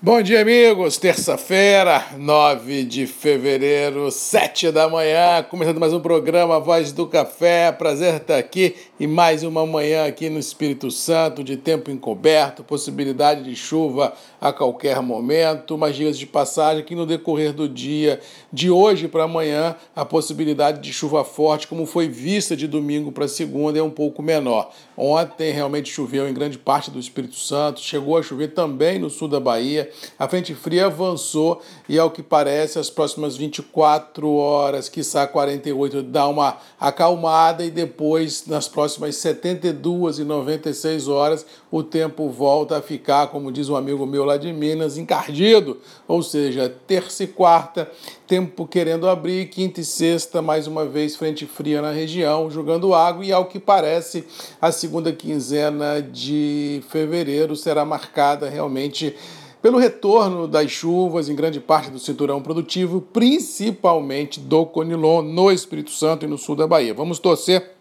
Bom dia, amigos. Terça-feira, 9 de fevereiro, 7 da manhã, começando mais um programa Voz do Café. Prazer estar aqui e mais uma manhã aqui no Espírito Santo, de tempo encoberto, possibilidade de chuva a qualquer momento, mas dias de passagem que no decorrer do dia, de hoje para amanhã, a possibilidade de chuva forte, como foi vista de domingo para segunda, é um pouco menor. Ontem realmente choveu em grande parte do Espírito Santo, chegou a chover também no sul da Bahia a frente fria avançou e, ao que parece, as próximas 24 horas, quiçá 48, dá uma acalmada e depois, nas próximas 72 e 96 horas, o tempo volta a ficar, como diz um amigo meu lá de Minas, encardido. Ou seja, terça e quarta, tempo querendo abrir, quinta e sexta, mais uma vez, frente fria na região, jogando água e, ao que parece, a segunda quinzena de fevereiro será marcada realmente pelo retorno das chuvas em grande parte do cinturão produtivo, principalmente do Conilon, no Espírito Santo e no sul da Bahia. Vamos torcer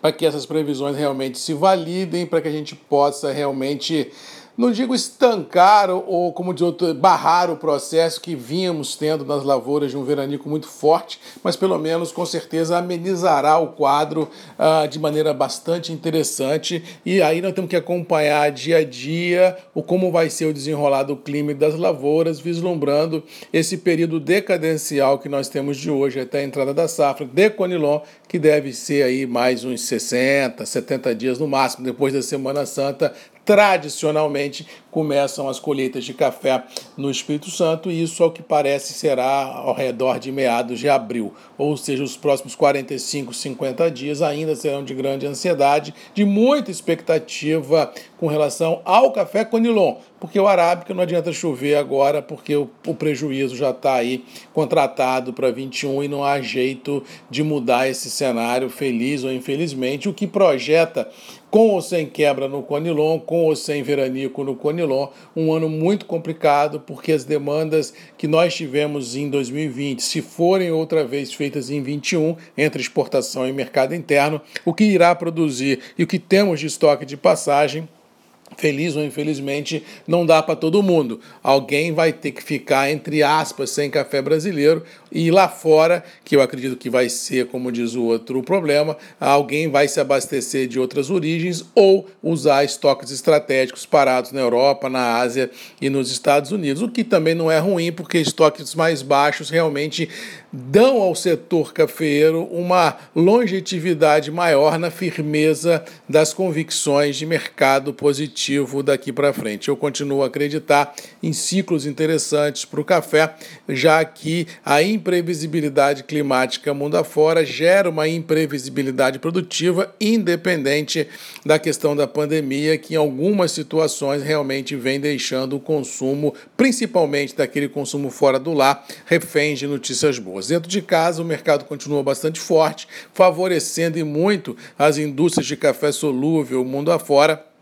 para que essas previsões realmente se validem, para que a gente possa realmente não digo estancar ou, como diz outro, barrar o processo que vínhamos tendo nas lavouras de um veranico muito forte, mas pelo menos com certeza amenizará o quadro ah, de maneira bastante interessante. E aí nós temos que acompanhar dia a dia o como vai ser o desenrolar do clima das lavouras, vislumbrando esse período decadencial que nós temos de hoje até a entrada da safra de Conilon, que deve ser aí mais uns 60, 70 dias no máximo, depois da Semana Santa, tradicionalmente começam as colheitas de café no Espírito Santo e isso, ao que parece, será ao redor de meados de abril. Ou seja, os próximos 45, 50 dias ainda serão de grande ansiedade, de muita expectativa com relação ao café Conilon, porque o arábica não adianta chover agora, porque o, o prejuízo já está aí contratado para 21 e não há jeito de mudar esse cenário, feliz ou infelizmente. O que projeta com ou sem quebra no Conilon, com ou sem veranico no Conilon, um ano muito complicado, porque as demandas que nós tivemos em 2020, se forem outra vez feitas em 21, entre exportação e mercado interno, o que irá produzir e o que temos de estoque de passagem Feliz ou infelizmente, não dá para todo mundo. Alguém vai ter que ficar, entre aspas, sem café brasileiro. E lá fora, que eu acredito que vai ser, como diz o outro, problema, alguém vai se abastecer de outras origens ou usar estoques estratégicos parados na Europa, na Ásia e nos Estados Unidos, o que também não é ruim, porque estoques mais baixos realmente dão ao setor cafeiro uma longevidade maior na firmeza das convicções de mercado positivo daqui para frente. Eu continuo a acreditar em ciclos interessantes para o café, já que a imprevisibilidade climática mundo afora gera uma imprevisibilidade produtiva independente da questão da pandemia, que em algumas situações realmente vem deixando o consumo, principalmente daquele consumo fora do lar, refém de notícias boas. Dentro de casa, o mercado continua bastante forte, favorecendo e muito as indústrias de café solúvel mundo afora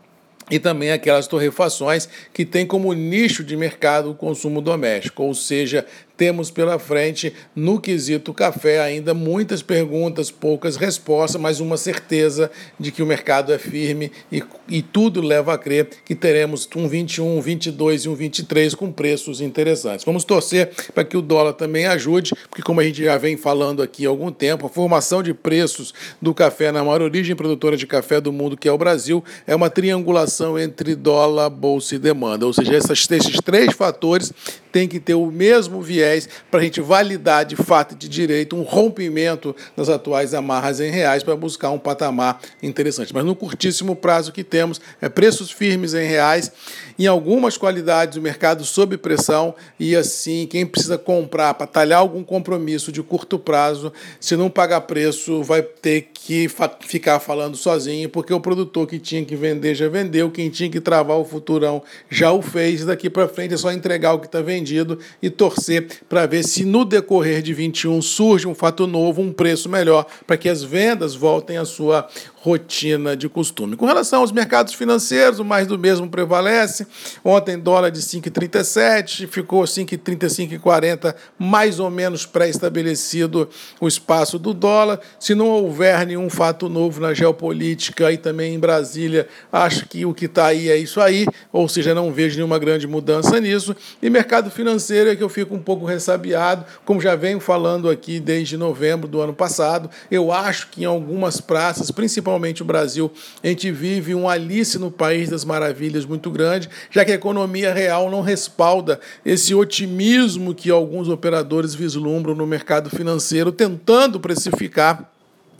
e também aquelas torrefações que têm como nicho de mercado o consumo doméstico, ou seja, temos pela frente, no quesito café, ainda muitas perguntas, poucas respostas, mas uma certeza de que o mercado é firme e, e tudo leva a crer que teremos um 21, um 22 e um 23 com preços interessantes. Vamos torcer para que o dólar também ajude, porque, como a gente já vem falando aqui há algum tempo, a formação de preços do café na maior origem produtora de café do mundo, que é o Brasil, é uma triangulação entre dólar, bolsa e demanda. Ou seja, essas, esses três fatores têm que ter o mesmo viés para a gente validar de fato de direito um rompimento das atuais amarras em reais para buscar um patamar interessante. Mas no curtíssimo prazo que temos é preços firmes em reais, em algumas qualidades o mercado sob pressão e assim quem precisa comprar para talhar algum compromisso de curto prazo, se não pagar preço, vai ter que ficar falando sozinho, porque o produtor que tinha que vender já vendeu, quem tinha que travar o futurão já o fez, daqui para frente é só entregar o que está vendido e torcer para ver se no decorrer de 21 surge um fato novo, um preço melhor, para que as vendas voltem à sua rotina de costume. Com relação aos mercados financeiros, o mais do mesmo prevalece. Ontem dólar de 5,37, ficou 5,35,40, mais ou menos pré-estabelecido o espaço do dólar. Se não houver nenhum fato novo na geopolítica e também em Brasília, acho que o que está aí é isso aí, ou seja, não vejo nenhuma grande mudança nisso. E mercado financeiro é que eu fico um pouco ressabiado, como já venho falando aqui desde novembro do ano passado. Eu acho que em algumas praças, principalmente o Brasil, a gente vive um Alice no País das Maravilhas muito grande, já que a economia real não respalda esse otimismo que alguns operadores vislumbram no mercado financeiro, tentando precificar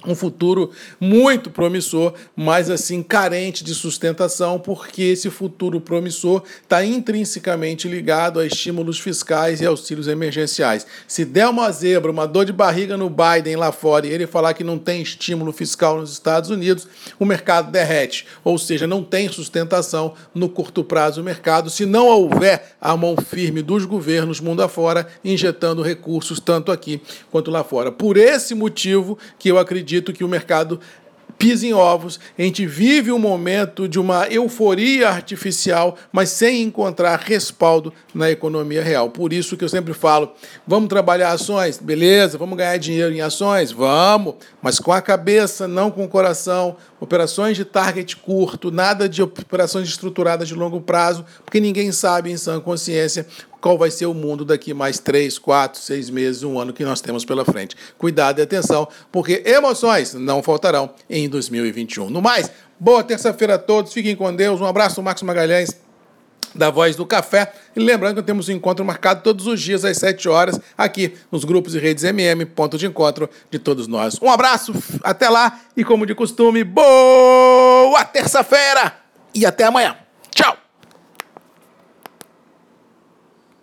um futuro muito promissor, mas assim carente de sustentação, porque esse futuro promissor está intrinsecamente ligado a estímulos fiscais e auxílios emergenciais. Se der uma zebra, uma dor de barriga no Biden lá fora e ele falar que não tem estímulo fiscal nos Estados Unidos, o mercado derrete, ou seja, não tem sustentação no curto prazo o mercado, se não houver a mão firme dos governos mundo afora injetando recursos tanto aqui quanto lá fora. Por esse motivo que eu acredito acredito que o mercado pisa em ovos. A gente vive um momento de uma euforia artificial, mas sem encontrar respaldo na economia real. Por isso que eu sempre falo: vamos trabalhar ações, beleza, vamos ganhar dinheiro em ações, vamos, mas com a cabeça, não com o coração. Operações de target curto, nada de operações estruturadas de longo prazo, porque ninguém sabe em sã consciência qual vai ser o mundo daqui mais três, quatro, seis meses, um ano que nós temos pela frente. Cuidado e atenção, porque emoções não faltarão em 2021. No mais, boa terça-feira a todos, fiquem com Deus, um abraço, Marcos Magalhães da Voz do Café. E lembrando que temos um encontro marcado todos os dias às 7 horas aqui nos grupos e redes MM, ponto de encontro de todos nós. Um abraço, até lá e como de costume, boa terça-feira e até amanhã.